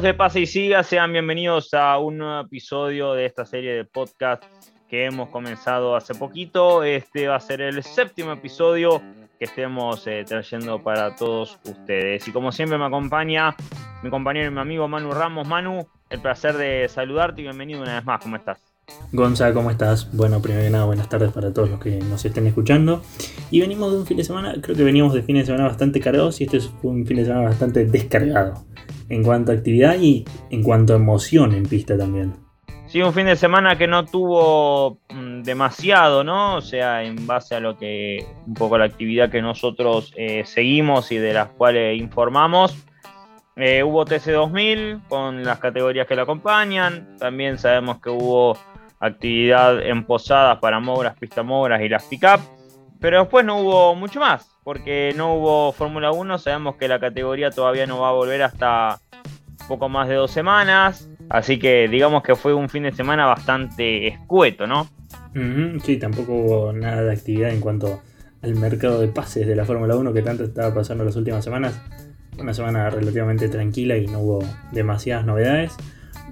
de Pase y Siga? Sean bienvenidos a un nuevo episodio de esta serie de podcast que hemos comenzado hace poquito. Este va a ser el séptimo episodio que estemos eh, trayendo para todos ustedes. Y como siempre me acompaña mi compañero y mi amigo Manu Ramos. Manu, el placer de saludarte y bienvenido una vez más. ¿Cómo estás? Gonza, ¿cómo estás? Bueno, primero que nada, buenas tardes para todos los que nos estén escuchando. Y venimos de un fin de semana, creo que veníamos de fin de semana bastante cargados y este fue un fin de semana bastante descargado en cuanto a actividad y en cuanto a emoción en pista también. Sí, un fin de semana que no tuvo mm, demasiado, ¿no? O sea, en base a lo que, un poco la actividad que nosotros eh, seguimos y de las cuales informamos. Eh, hubo TC2000 con las categorías que lo acompañan. También sabemos que hubo actividad en posadas para mogras, pista mogras y las pick-up. Pero después no hubo mucho más, porque no hubo Fórmula 1. Sabemos que la categoría todavía no va a volver hasta poco más de dos semanas. Así que digamos que fue un fin de semana bastante escueto, ¿no? sí, tampoco hubo nada de actividad en cuanto al mercado de pases de la Fórmula 1 que tanto estaba pasando las últimas semanas. Una semana relativamente tranquila y no hubo demasiadas novedades.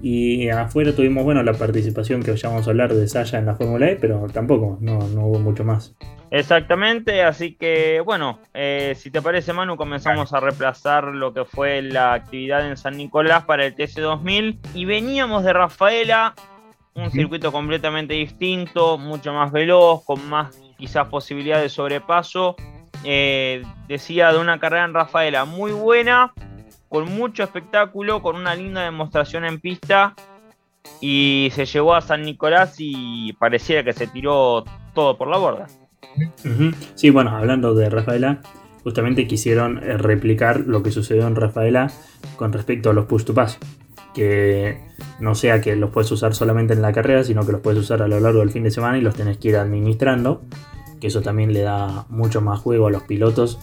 Y afuera tuvimos bueno la participación que ya vamos a hablar de Saya en la Fórmula E, pero tampoco, no, hubo mucho más. Exactamente, así que bueno, eh, si te parece Manu, comenzamos a reemplazar lo que fue la actividad en San Nicolás para el TC2000 y veníamos de Rafaela, un circuito completamente distinto, mucho más veloz, con más quizás posibilidades de sobrepaso. Eh, decía de una carrera en Rafaela muy buena, con mucho espectáculo, con una linda demostración en pista y se llevó a San Nicolás y pareciera que se tiró todo por la borda. Sí, bueno, hablando de Rafaela, justamente quisieron eh, replicar lo que sucedió en Rafaela con respecto a los push to pass. Que no sea que los puedes usar solamente en la carrera, sino que los puedes usar a lo largo del fin de semana y los tenés que ir administrando. Que eso también le da mucho más juego a los pilotos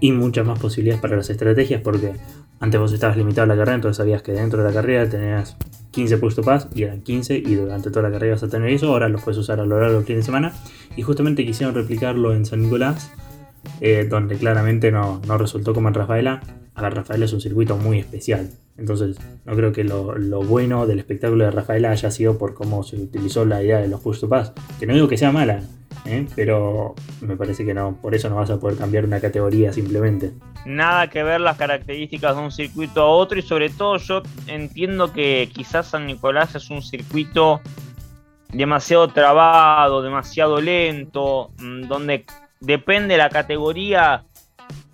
y muchas más posibilidades para las estrategias porque antes vos estabas limitado a la carrera, entonces sabías que dentro de la carrera tenías 15 puestos pass y eran 15 y durante toda la carrera vas a tener eso, ahora los puedes usar a lo largo del fin de semana y justamente quisieron replicarlo en San Nicolás, eh, donde claramente no, resultó como en Rafaela. A Rafaela es un circuito muy especial, entonces no creo que lo, bueno del espectáculo de Rafaela haya sido por cómo se utilizó la idea de los push to pass, que no digo que sea mala, ¿eh? pero me parece que no, por eso no vas a poder cambiar una categoría simplemente. Nada que ver las características de un circuito a otro y sobre todo yo entiendo que quizás San Nicolás es un circuito demasiado trabado, demasiado lento, mm, donde depende la categoría,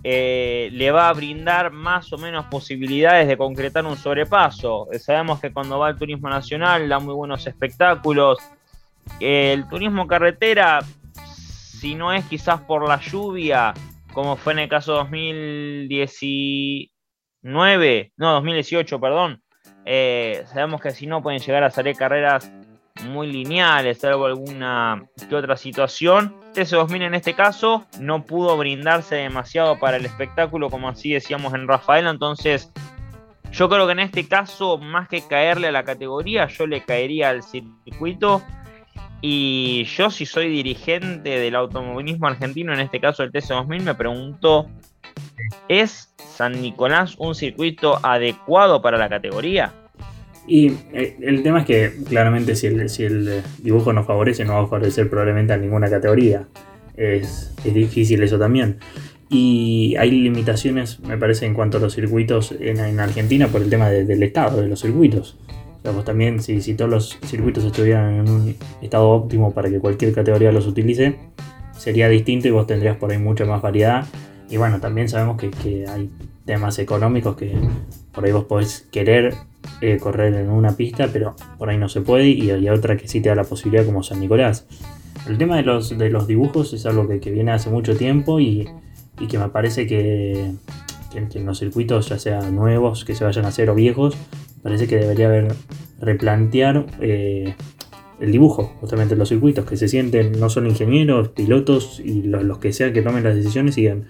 eh, le va a brindar más o menos posibilidades de concretar un sobrepaso. sabemos que cuando va el turismo nacional da muy buenos espectáculos. el turismo carretera si no es quizás por la lluvia, como fue en el caso 2019, no, 2018, perdón, eh, sabemos que si no pueden llegar a salir carreras muy lineales, salvo alguna que otra situación. Ese 2000 en este caso no pudo brindarse demasiado para el espectáculo, como así decíamos en Rafael, entonces yo creo que en este caso, más que caerle a la categoría, yo le caería al circuito y yo si soy dirigente del automovilismo argentino, en este caso el TC2000, me pregunto, ¿es San Nicolás un circuito adecuado para la categoría? Y eh, el tema es que claramente si el, dibujo no favorece, no va a favorecer probablemente a ninguna categoría. Es, difícil eso también. Y hay limitaciones, me parece, en cuanto a los circuitos en, Argentina por el tema del estado de los circuitos también si, si todos los circuitos estuvieran en un estado óptimo para que cualquier categoría los utilice, sería distinto y vos tendrías por ahí mucha más variedad. Y bueno, también sabemos que, hay temas económicos que por ahí vos podés querer eh, correr en una pista, pero por ahí no se puede y hay otra que sí te da la posibilidad como San Nicolás. El tema de los, de los dibujos es algo que, viene hace mucho tiempo y, que me parece que, en los circuitos, ya sean nuevos, que se vayan a hacer o viejos, parece que debería haber replantear eh, el dibujo, justamente los circuitos, que se sienten no solo ingenieros, pilotos y los, que sean que tomen las decisiones y digan,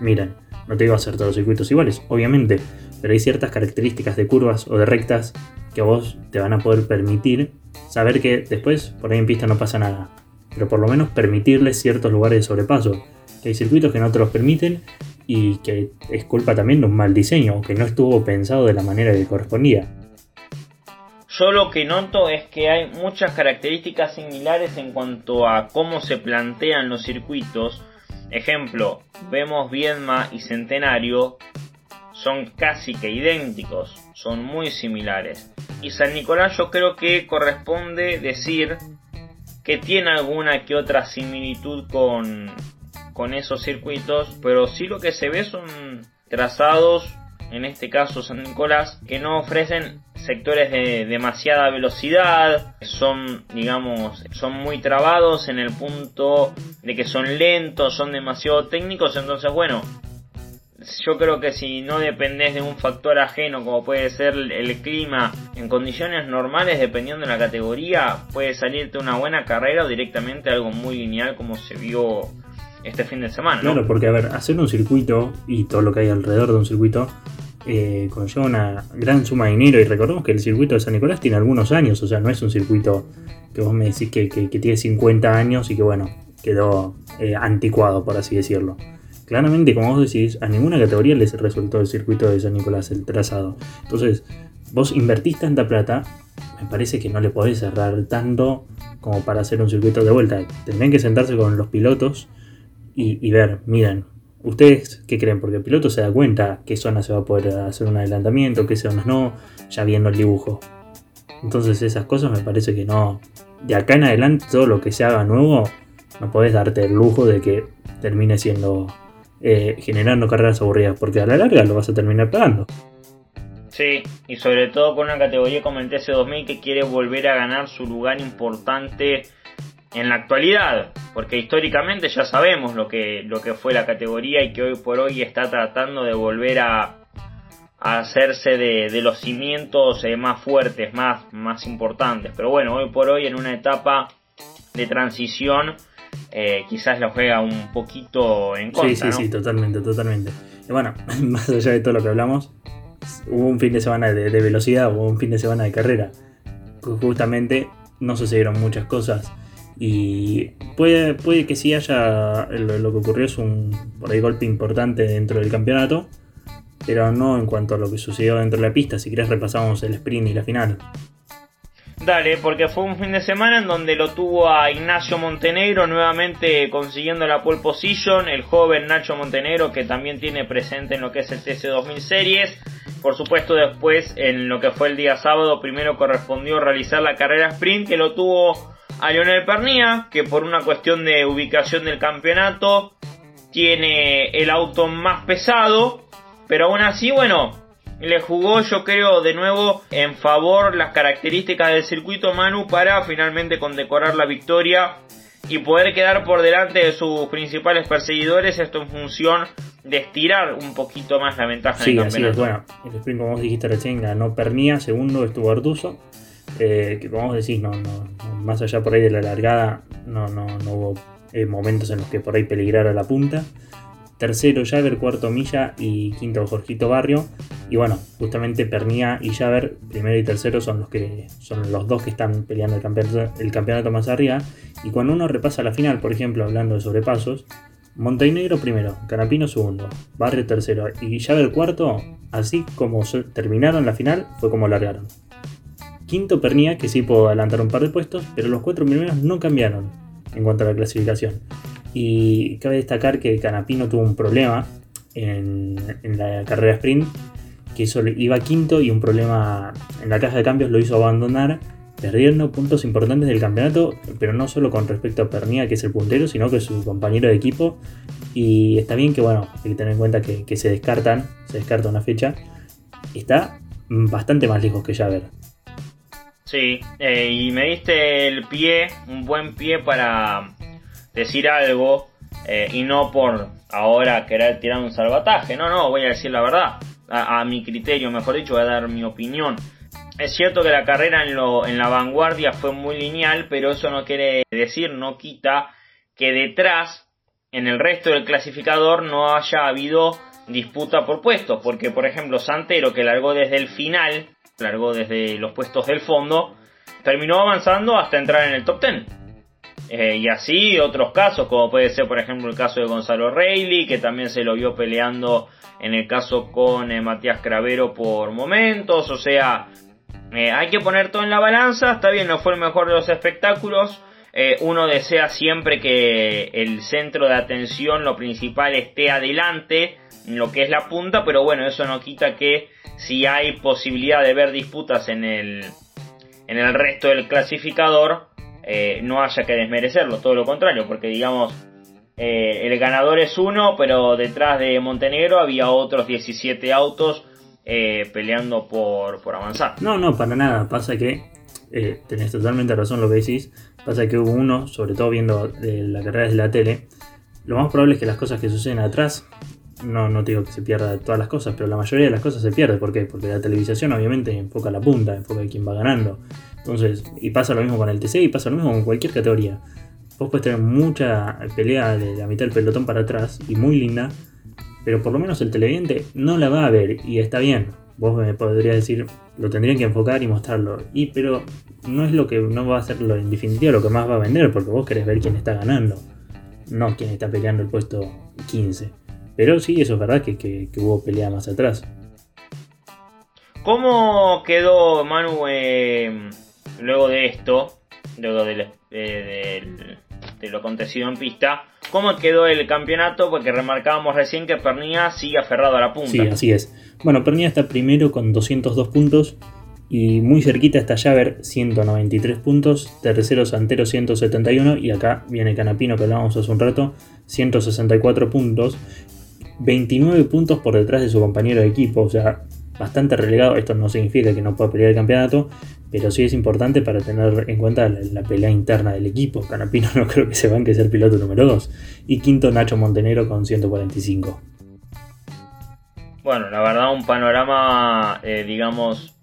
miren, no te a hacer todos los circuitos iguales, obviamente, pero hay ciertas características de curvas o de rectas que a vos te van a poder permitir saber que después por ahí en pista no pasa nada, pero por lo menos permitirles ciertos lugares de sobrepaso, que hay circuitos que no te los permiten y que es culpa también de un mal diseño, que no estuvo pensado de la manera que correspondía. Yo lo que noto es que hay muchas características similares en cuanto a cómo se plantean los circuitos. Ejemplo, vemos Viedma y Centenario, son casi que idénticos, son muy similares. Y San Nicolás yo creo que corresponde decir que tiene alguna que otra similitud con, con esos circuitos, pero sí lo que se ve son trazados, en este caso San Nicolás, que no ofrecen sectores de demasiada velocidad, son, digamos, son muy trabados en el punto de que son lentos, son demasiado técnicos, entonces bueno, yo creo que si no dependes de un factor ajeno como puede ser el clima en condiciones normales dependiendo de la categoría puede salirte una buena carrera o directamente algo muy lineal como se vio este fin de semana. Claro, porque a ver, hacer un circuito y todo lo que hay alrededor de un circuito eh, conlleva una gran suma de dinero y recordemos que el circuito de San Nicolás tiene algunos años, o sea, no es un circuito que vos me decís que, tiene 50 años y que bueno, quedó eh, anticuado, por así decirlo. Claramente, como vos decís, a ninguna categoría les resultó el circuito de San Nicolás, el trazado. Entonces, vos invertís tanta plata, me parece que no le podés cerrar tanto como para hacer un circuito de vuelta. Tendrían que sentarse con los pilotos y, ver, miren, ¿ustedes qué creen? Porque el piloto se da cuenta qué zona se va a poder hacer un adelantamiento, qué zonas no, ya viendo el dibujo. Entonces esas cosas me parece que no. De acá en adelante todo lo que se haga nuevo, no podés darte el lujo de que termine siendo eh, generando carreras aburridas, porque a la larga lo vas a terminar pagando. Sí, y sobre todo con una categoría como el TC2000 que quiere volver a ganar su lugar importante en la actualidad, porque históricamente ya sabemos lo que, lo que fue la categoría y que hoy por hoy está tratando de volver a, hacerse de, los cimientos eh, más fuertes, más, más importantes. Pero bueno, hoy por hoy en una etapa de transición eh, quizás lo juega un poquito en contra. Sí, sí, sí, totalmente, totalmente. Y bueno, más allá de todo lo que hablamos, hubo un fin de semana de, velocidad, hubo un fin de semana de carrera. Justamente no sucedieron muchas cosas. Y puede, puede que sí haya. Lo, que ocurrió es un por ahí golpe importante dentro del campeonato. Pero no en cuanto a lo que sucedió dentro de la pista. Si querés repasamos el sprint y la final. Dale, porque fue un fin de semana en donde lo tuvo a Ignacio Montenegro nuevamente consiguiendo la pole position, el joven Nacho Montenegro que también tiene presente en lo que es el TC2000 Series. Por supuesto después en lo que fue el día sábado primero correspondió realizar la carrera sprint que lo tuvo a Lionel Pernía, que por una cuestión de ubicación del campeonato tiene el auto más pesado, pero aún así bueno, le jugó yo creo de nuevo en favor las características del circuito Manu para finalmente condecorar la victoria y poder quedar por delante de sus principales perseguidores, esto en función de estirar un poquito más la ventaja sí, Así es. Bueno, el sprint como vos dijiste recién ganó Pernía, segundo estuvo Artuso, eh, que como vos decís, no, no, más allá por ahí de la largada, no, no, no hubo eh, momentos en los que por ahí peligrara la punta tercero Javer, cuarto Milla y quinto Jorgito Barrio. Y bueno, justamente Pernía y Javer, primero y tercero, son los que son los dos que están peleando el campeonato, el campeonato más arriba. Y cuando uno repasa la final, por ejemplo, hablando de sobrepasos, Montenegro primero, Canapino segundo, Barrio tercero y Javer cuarto, así como terminaron la final, fue como largaron. Quinto Pernía, que sí pudo adelantar un par de puestos, pero los cuatro primeros no cambiaron en cuanto a la clasificación. Y cabe destacar que Canapino tuvo un problema en, la carrera sprint, que iba quinto y un problema en la caja de cambios lo hizo abandonar, perdiendo puntos importantes del campeonato, pero no solo con respecto a Pernía, que es el puntero, sino que es su compañero de equipo. Y está bien que, bueno, hay que tener en cuenta que, se descartan, se descarta una fecha. Está bastante más lejos que Javer. Sí, eh, y me diste el pie, un buen pie para decir algo eh, y no por ahora querer tirar un salvataje. No, no, voy a decir la verdad. A, mi criterio, mejor dicho, voy a dar mi opinión. Es cierto que la carrera en, lo, en la vanguardia fue muy lineal, pero eso no quiere decir, no quita que detrás, en el resto del clasificador, no haya habido disputa por puestos. Porque, por ejemplo, Santero, que largó desde el final, largó desde los puestos del fondo, terminó avanzando hasta entrar en el top 10. Eh, y así otros casos, como puede ser por ejemplo el caso de Gonzalo Reilly, que también se lo vio peleando en el caso con eh, Matías Cravero por momentos, o sea, eh, hay que poner todo en la balanza, está bien, no fue el mejor de los espectáculos, uno desea siempre que el centro de atención, lo principal, esté adelante, lo que es la punta, pero bueno, eso no quita que si hay posibilidad de ver disputas en el, en el resto del clasificador, eh, no haya que desmerecerlo, todo lo contrario, porque digamos, eh, el ganador es uno, pero detrás de Montenegro había otros 17 autos eh, peleando por, por, avanzar. No, no, para nada, pasa que, tenés totalmente razón lo que decís, pasa que hubo uno, sobre todo viendo la carrera desde la tele, lo más probable es que las cosas que suceden atrás no, no digo que se pierda todas las cosas, pero la mayoría de las cosas se pierde. ¿Por qué? Porque la televisación obviamente enfoca la punta, enfoca a quién va ganando. Entonces, y pasa lo mismo con el TC y pasa lo mismo con cualquier categoría. Vos puedes tener mucha pelea de la mitad del pelotón para atrás y muy linda, pero por lo menos el televidente no la va a ver y está bien. Vos me podrías decir, lo tendrían que enfocar y mostrarlo. Y pero no es lo que no va a ser lo en definitiva lo que más va a vender, porque vos querés ver quién está ganando, no quién está peleando el puesto 15. Pero sí, eso es verdad que, hubo pelea más atrás. ¿Cómo quedó Manu eh, luego de esto, luego eh, de, lo acontecido en pista? ¿Cómo quedó el campeonato? Porque remarcábamos recién que Pernilla sigue aferrado a la punta. Sí, así es. Bueno, Pernilla está primero con 202 puntos y muy cerquita está Javer 193 puntos, tercero Santero 171 y acá viene Canapino que hablábamos hace un rato 164 puntos 29 puntos por detrás de su compañero de equipo, o sea, bastante relegado. Esto no significa que no pueda pelear el campeonato, pero sí es importante para tener en cuenta la, pelea interna del equipo. Canapino no creo que se van que ser piloto número 2. Y quinto Nacho Montenegro con 145. Bueno, la verdad un panorama, eh, digamos,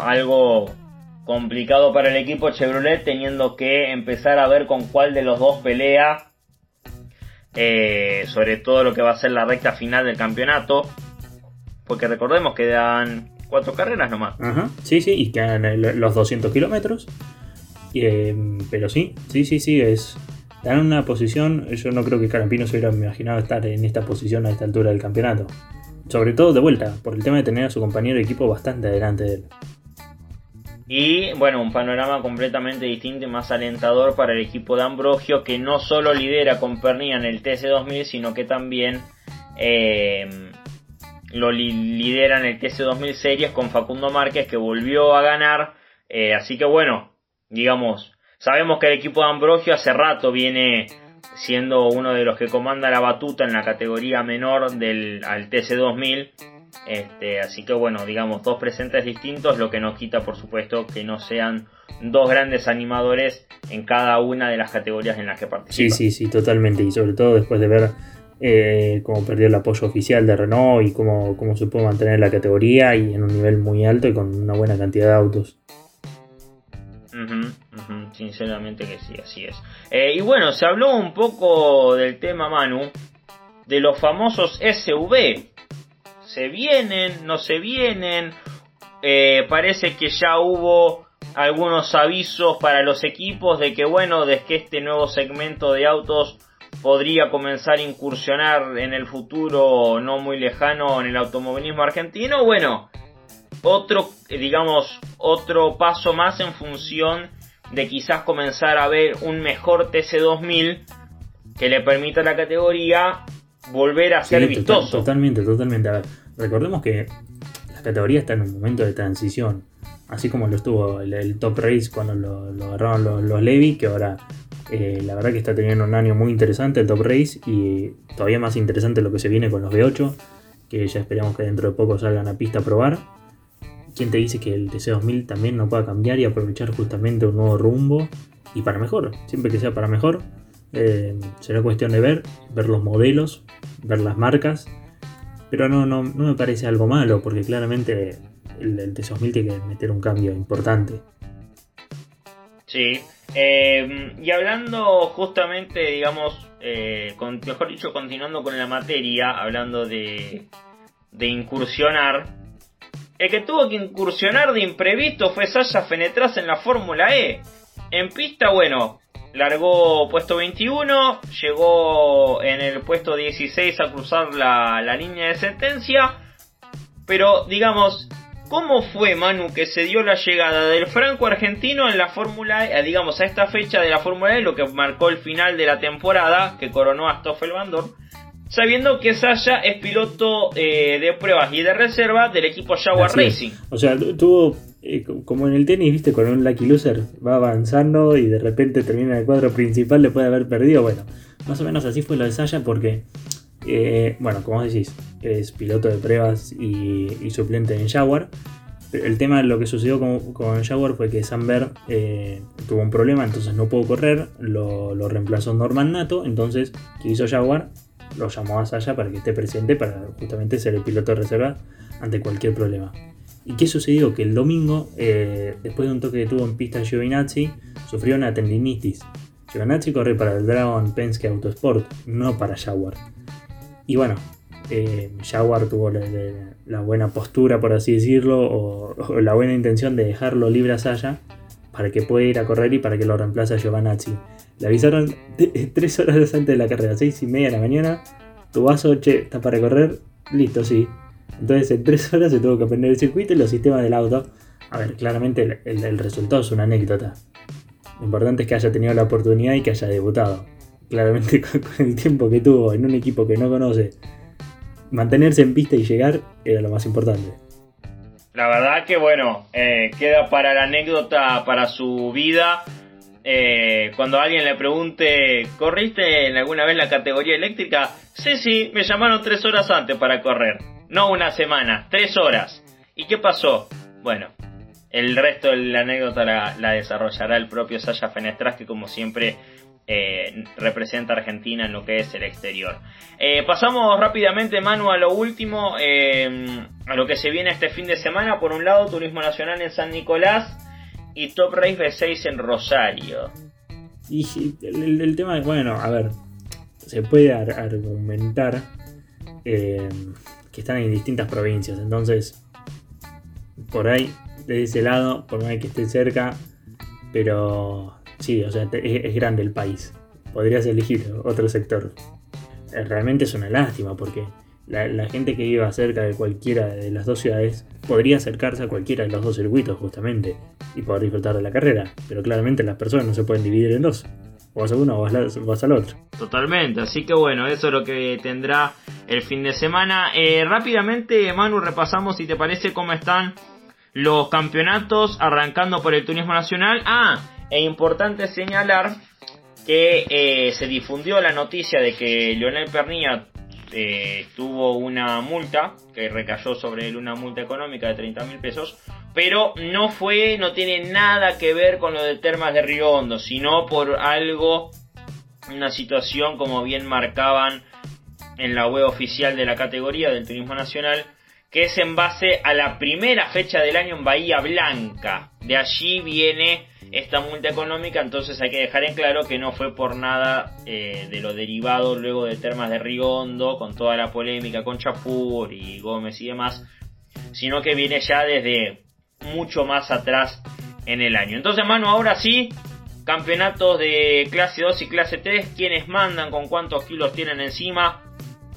algo complicado para el equipo Chevrolet, teniendo que empezar a ver con cuál de los dos pelea eh, sobre todo lo que va a ser la recta final del campeonato, porque recordemos que dan cuatro carreras nomás. Sí, sí, y quedan los 200 kilómetros. Eh, pero sí, sí, sí, sí, es. Dan una posición. Yo no creo que Carampino se hubiera imaginado estar en esta posición a esta altura del campeonato. Sobre todo de vuelta, por el tema de tener a su compañero de equipo bastante adelante de él. Y bueno, un panorama completamente distinto y más alentador para el equipo de Ambrogio, que no solo lidera con Pernilla en el TC2000, sino que también eh, lo lidera en el TC2000 Series con Facundo Márquez, que volvió a ganar. Eh, así que bueno, digamos, sabemos que el equipo de Ambrogio hace rato viene siendo uno de los que comanda la batuta en la categoría menor del al TC2000 este, así que bueno, digamos, dos presentes distintos, lo que no quita por supuesto que no sean dos grandes animadores en cada una de las categorías en las que participan. Sí, sí, sí, totalmente. Y sobre todo después de ver eh, cómo perdió el apoyo oficial de Renault y cómo, cómo se puede mantener la categoría y en un nivel muy alto y con una buena cantidad de autos. sinceramente que sí, así es. Eh, y bueno, se habló un poco del tema Manu, de los famosos SV, se vienen, no se vienen. Eh, parece que ya hubo algunos avisos para los equipos de que bueno, de que este nuevo segmento de autos podría comenzar a incursionar en el futuro no muy lejano en el automovilismo argentino. Bueno, otro, digamos, otro paso más en función de quizás comenzar a ver un mejor TC2000 que le permita a la categoría volver a ser vistoso. totalmente, totalmente. A ver, recordemos que la categoría está en un momento de transición. Así como lo estuvo el, Top Race cuando lo, agarraron los, los, Levi, que ahora eh, la verdad que está teniendo un año muy interesante el Top Race y todavía más interesante lo que se viene con los V8, que ya esperamos que dentro de poco salgan a pista a probar. ¿Quién te dice que el TC2000 también no pueda cambiar y aprovechar justamente un nuevo rumbo? Y para mejor, siempre que sea para mejor, eh, será cuestión de ver, ver los modelos, ver las marcas. Pero no, no, no me parece algo malo, porque claramente el, el T2000 tiene que meter un cambio importante. Sí, eh, y hablando justamente, digamos, eh, mejor dicho, continuando con la materia, hablando de, de incursionar, el que tuvo que incursionar de imprevisto fue Sasha Fenetras en la Fórmula E. En pista, bueno, largó puesto 21, llegó en el puesto 16 a cruzar la, la línea de sentencia. Pero digamos, ¿Cómo fue, Manu, que se dio la llegada del franco argentino en la Fórmula E, digamos, a esta fecha de la Fórmula E, lo que marcó el final de la temporada, que coronó a Stoffel Van Dorn, sabiendo que Sasha es piloto eh, de pruebas y de reserva del equipo Jaguar Racing? O sea, tuvo, eh, como en el tenis, viste, con un Lucky Loser, va avanzando y de repente termina el cuadro principal, le puede haber perdido. Bueno, más o menos así fue lo de Sasha porque, eh, bueno, como decís, es piloto de pruebas y, suplente en Jaguar. El tema, lo que sucedió con, Jaguar fue que Samber eh, tuvo un problema, entonces no pudo correr, lo, reemplazó Norman Nato, entonces, ¿qué hizo Jaguar? Lo llamó a Saya para que esté presente para justamente ser el piloto de reserva ante cualquier problema. ¿Y qué sucedió? Que el domingo, eh, después de un toque que tuvo en pista Giovinazzi, sufrió una tendinitis. Giovinazzi corre para el Dragon Penske Autosport, no para Jaguar. Y bueno, eh, Jaguar tuvo la, buena postura, por así decirlo, o, la buena intención de dejarlo libre a Saya para que pueda ir a correr y para que lo reemplace a Giovanazzi. Le avisaron tres horas antes de la carrera, seis y media de la mañana. Tu vaso, che, está para correr, listo, sí. Entonces en tres horas se tuvo que aprender el circuito y los sistemas del auto. A ver, claramente el, resultado es una anécdota. Lo importante es que haya tenido la oportunidad y que haya debutado. Claramente con el tiempo que tuvo en un equipo que no conoce mantenerse en pista y llegar era lo más importante. La verdad que bueno, eh, queda para la anécdota, para su vida. Eh, cuando alguien le pregunte, ¿corriste en alguna vez la categoría eléctrica? Sí, sí, me llamaron tres horas antes para correr. No una semana, tres horas. ¿Y qué pasó? Bueno, el resto de la anécdota la, la desarrollará el propio Sasha Fenestras, que como siempre eh, representa a Argentina en lo que es el exterior. Eh, pasamos rápidamente, Manu, a lo último, eh, a lo que se viene este fin de semana. Por un lado, Turismo Nacional en San Nicolás y Top Race B6 en Rosario. Y el, tema es, bueno, a ver, se puede argumentar que están en distintas provincias, entonces, por ahí, de ese lado, por más que esté cerca, pero Sí, o sea, es, grande el país. Podrías elegir otro sector. Eh, realmente es una lástima porque la, gente que viva cerca de cualquiera de las dos ciudades podría acercarse a cualquiera de los dos circuitos justamente y poder disfrutar de la carrera. Pero claramente las personas no se pueden dividir en dos. O vas a uno o vas, al otro. Totalmente, así que bueno, eso es lo que tendrá el fin de semana. Eh, rápidamente, Manu, repasamos si te parece cómo están los campeonatos arrancando por el turismo nacional. Ah, es importante señalar que eh, se difundió la noticia de que Lionel Pernilla eh, tuvo una multa, que recayó sobre él una multa económica de 30 mil pesos, pero no fue, no tiene nada que ver con lo de Termas de Río Hondo, sino por algo, una situación como bien marcaban en la web oficial de la categoría del Turismo Nacional, que es en base a la primera fecha del año en Bahía Blanca. De allí viene esta multa económica, entonces hay que dejar en claro que no fue por nada eh, de lo derivado luego de Termas de Rigondo, con toda la polémica con Chapur y Gómez y demás, sino que viene ya desde mucho más atrás en el año. Entonces, mano, ahora sí, campeonatos de clase 2 y clase 3, quienes mandan, con cuántos kilos tienen encima,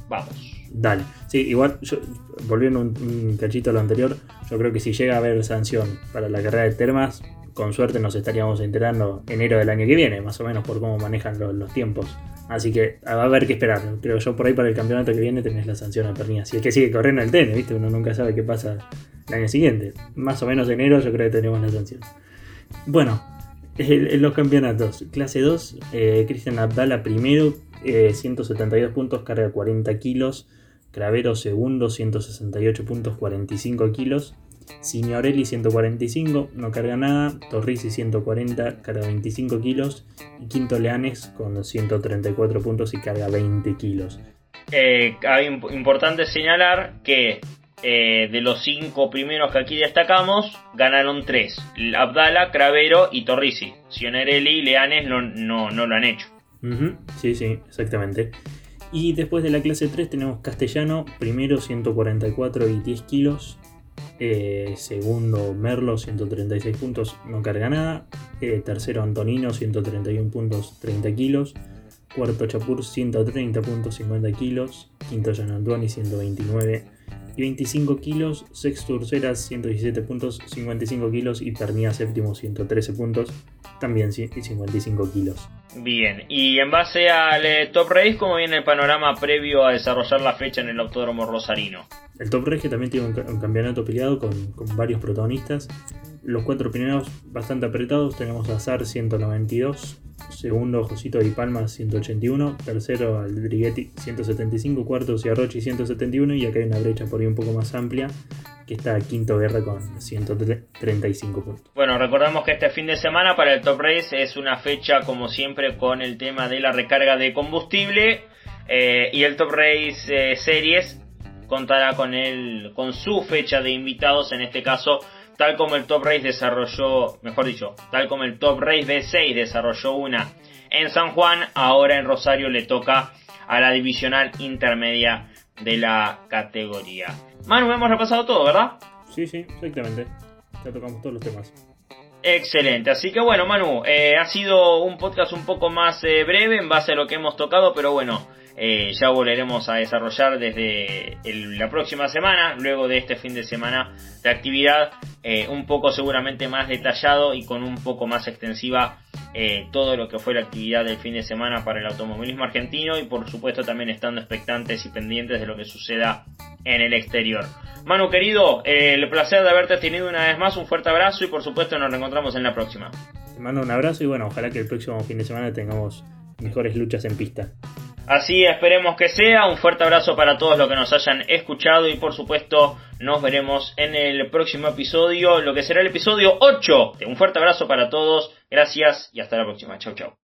vamos. Dale, sí, igual, volviendo un, un cachito a lo anterior, yo creo que si llega a haber sanción para la carrera de Termas, con suerte nos estaríamos enterando enero del año que viene, más o menos por cómo manejan los, tiempos. Así que va a haber que esperar. Pero yo por ahí para el campeonato que viene tenés la sanción a Pernilla. Si es que sigue corriendo el tenis, ¿viste? Uno nunca sabe qué pasa el año siguiente. Más o menos enero yo creo que tenemos la sanción. Bueno, en los campeonatos. Clase 2, eh, Cristian Abdala primero, 172 eh, puntos, carga 40 kilos. Cravero segundo, 168 puntos, 45 kilos. Signorelli 145, no carga nada. Torrisi 140, carga 25 kilos. Y Quinto Leanes con 134 puntos y carga 20 kilos. Eh, importante señalar que eh, de los cinco primeros que aquí destacamos, ganaron tres. Abdala, Cravero y Torrisi. Signorelli y Leanes no, no, lo han hecho. Sí, sí, exactamente. Y después de la clase 3 tenemos Castellano, primero 144 y 10 kilos. Eh, segundo, Merlo, 136 puntos, no carga nada. Eh, tercero Antonino, 131 puntos, 30 kilos. Cuarto Chapur, 130 puntos, 50 kilos. Quinto Antoine, 129 y 25 kilos. Sexto Ursera, 117 puntos, 55 kilos. Y Pernía séptimo, 113 puntos, también 55 kilos. Bien, y en base al eh, Top Race, ¿cómo viene el panorama previo a desarrollar la fecha en el Autódromo Rosarino? El Top Race también tiene un, campeonato peleado con, varios protagonistas. Los cuatro primeros bastante apretados. Tenemos a Zar 192, segundo Josito Di Palma 181, tercero Aldriguetti 175, cuarto Ciarrochi 171 y acá hay una brecha por ahí un poco más amplia que está Quinto Guerra con 135 puntos. Bueno, recordamos que este fin de semana para el Top Race es una fecha como siempre con el tema de la recarga de combustible eh, y el Top Race eh, Series contará con, el, con su fecha de invitados, en este caso tal como el Top Race desarrolló, mejor dicho, tal como el Top Race B6 desarrolló una en San Juan, ahora en Rosario le toca a la divisional intermedia de la categoría. Manu, hemos repasado todo, ¿verdad? Sí, sí, exactamente. Ya tocamos todos los temas. Excelente, así que bueno Manu, eh, ha sido un podcast un poco más eh, breve en base a lo que hemos tocado, pero bueno, eh, ya volveremos a desarrollar desde la próxima semana, luego de este fin de semana de actividad, un poco seguramente más detallado y con un poco más extensiva todo lo que fue la actividad del fin de semana para el automovilismo argentino y por supuesto también estando expectantes y pendientes de lo que suceda en el exterior. Manu querido, el placer de haberte tenido una vez más, un fuerte abrazo y por supuesto nos reencontramos en la próxima. Te mando un abrazo y bueno, ojalá que el próximo fin de semana tengamos mejores luchas en pista. Así esperemos que sea. Un fuerte abrazo para todos los que nos hayan escuchado y por supuesto nos veremos en el próximo episodio, lo que será el episodio 8. Un fuerte abrazo para todos. Gracias y hasta la próxima. Chau chau.